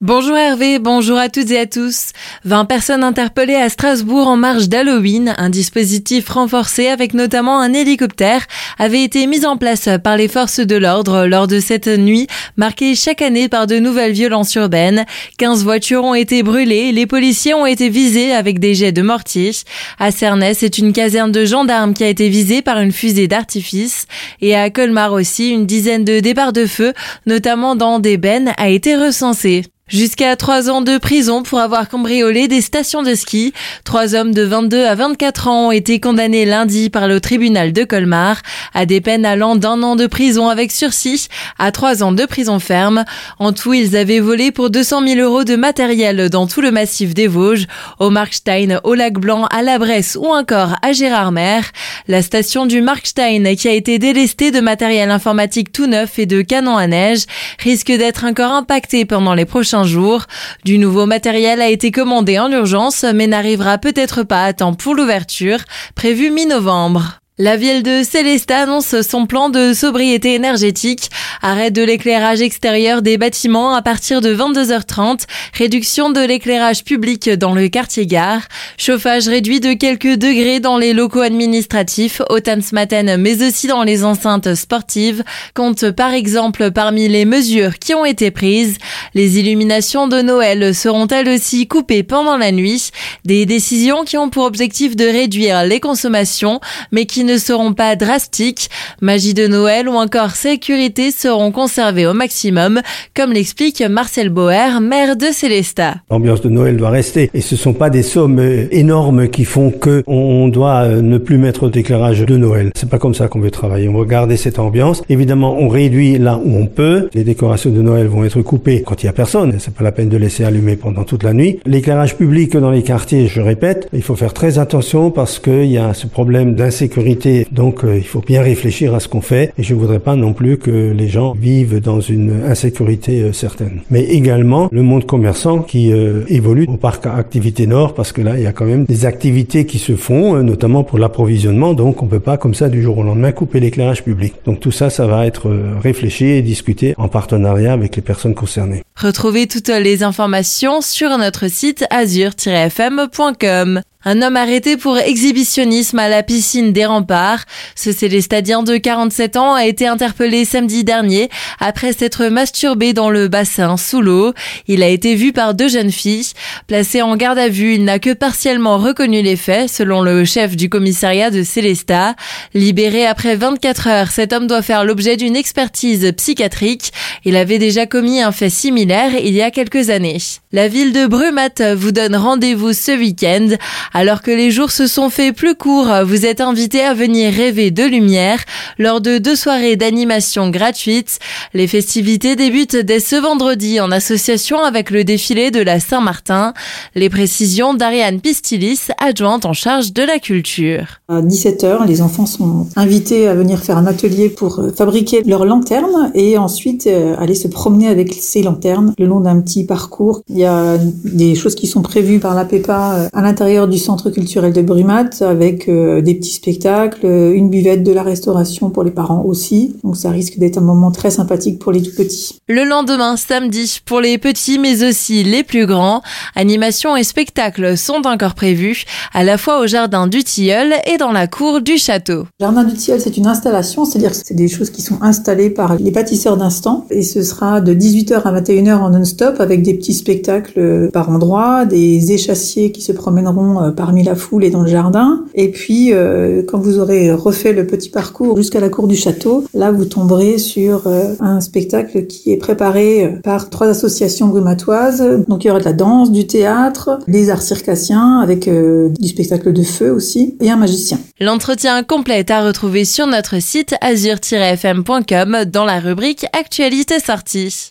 Bonjour Hervé, bonjour à toutes et à tous. 20 personnes interpellées à Strasbourg en marge d'Halloween. Un dispositif renforcé avec notamment un hélicoptère avait été mis en place par les forces de l'ordre lors de cette nuit marquée chaque année par de nouvelles violences urbaines. 15 voitures ont été brûlées, les policiers ont été visés avec des jets de mortier. À Cernay, c'est une caserne de gendarmes qui a été visée par une fusée d'artifice. Et à Colmar aussi, une dizaine de départs de feu, notamment dans des bennes, a été recensée. Jusqu'à trois ans de prison pour avoir cambriolé des stations de ski. Trois hommes de 22 à 24 ans ont été condamnés lundi par le tribunal de Colmar à des peines allant d'un an de prison avec sursis à trois ans de prison ferme. En tout, ils avaient volé pour 200 000 euros de matériel dans tout le massif des Vosges, au Markstein, au Lac Blanc, à la Bresse ou encore à Gérardmer. La station du Markstein, qui a été délestée de matériel informatique tout neuf et de canons à neige, risque d'être encore impactée pendant les prochains jour. Du nouveau matériel a été commandé en urgence, mais n'arrivera peut-être pas à temps pour l'ouverture, prévue mi-novembre. La ville de Célestat annonce son plan de sobriété énergétique. Arrêt de l'éclairage extérieur des bâtiments à partir de 22h30. Réduction de l'éclairage public dans le quartier gare. Chauffage réduit de quelques degrés dans les locaux administratifs au Tansmaten mais aussi dans les enceintes sportives. Compte par exemple parmi les mesures qui ont été prises. Les illuminations de Noël seront elles aussi coupées pendant la nuit. Des décisions qui ont pour objectif de réduire les consommations mais qui ne seront pas drastiques. Magie de Noël ou encore sécurité seront conservées au maximum, comme l'explique Marcel Boer, maire de Célestat. L'ambiance de Noël doit rester et ce sont pas des sommes euh, énormes qui font que on doit euh, ne plus mettre d'éclairage de Noël. C'est pas comme ça qu'on veut travailler. On veut garder cette ambiance. Évidemment, on réduit là où on peut. Les décorations de Noël vont être coupées quand il y a personne. C'est pas la peine de laisser allumer pendant toute la nuit. L'éclairage public dans les quartiers, je répète, il faut faire très attention parce qu'il y a ce problème d'insécurité donc euh, il faut bien réfléchir à ce qu'on fait et je ne voudrais pas non plus que les gens vivent dans une insécurité euh, certaine. Mais également le monde commerçant qui euh, évolue au parc Activité Nord parce que là il y a quand même des activités qui se font, notamment pour l'approvisionnement. Donc on peut pas comme ça du jour au lendemain couper l'éclairage public. Donc tout ça, ça va être réfléchi et discuté en partenariat avec les personnes concernées. Retrouvez toutes les informations sur notre site azur-fm.com. Un homme arrêté pour exhibitionnisme à la piscine des remparts. Ce célestadien de 47 ans a été interpellé samedi dernier après s'être masturbé dans le bassin sous l'eau. Il a été vu par deux jeunes filles. Placé en garde à vue, il n'a que partiellement reconnu les faits, selon le chef du commissariat de Célestat. Libéré après 24 heures, cet homme doit faire l'objet d'une expertise psychiatrique. Il avait déjà commis un fait similaire il y a quelques années. La ville de Brumat vous donne rendez-vous ce week-end. Alors que les jours se sont faits plus courts, vous êtes invité à venir rêver de lumière lors de deux soirées d'animation gratuites. Les festivités débutent dès ce vendredi en association avec le défilé de la Saint-Martin. Les précisions d'Ariane Pistilis, adjointe en charge de la culture. À 17h, les enfants sont invités à venir faire un atelier pour euh, fabriquer leurs lanternes et ensuite euh, aller se promener avec ces lanternes le long d'un petit parcours. Il y a des choses qui sont prévues par la PEPA euh, à l'intérieur du centre culturel de Brumat avec euh, des petits spectacles, une buvette de la restauration pour les parents aussi. Donc ça risque d'être un moment très sympathique pour les tout petits. Le lendemain, samedi, pour les petits mais aussi les plus grands, animations et spectacles sont encore prévus, à la fois au jardin du Tilleul et dans la cour du château. Le jardin du Tilleul, c'est une installation, c'est-à-dire que c'est des choses qui sont installées par les bâtisseurs d'instant et ce sera de 18h à 21h en non-stop avec des petits spectacles par endroit, des échassiers qui se promèneront euh, parmi la foule et dans le jardin. Et puis, euh, quand vous aurez refait le petit parcours jusqu'à la cour du château, là, vous tomberez sur euh, un spectacle qui est préparé par trois associations brumatoises. Donc, il y aura de la danse, du théâtre, des arts circassiens avec du spectacle de feu aussi et un magicien. L'entretien complet est à retrouver sur notre site azur-fm.com dans la rubrique Actualité sortie.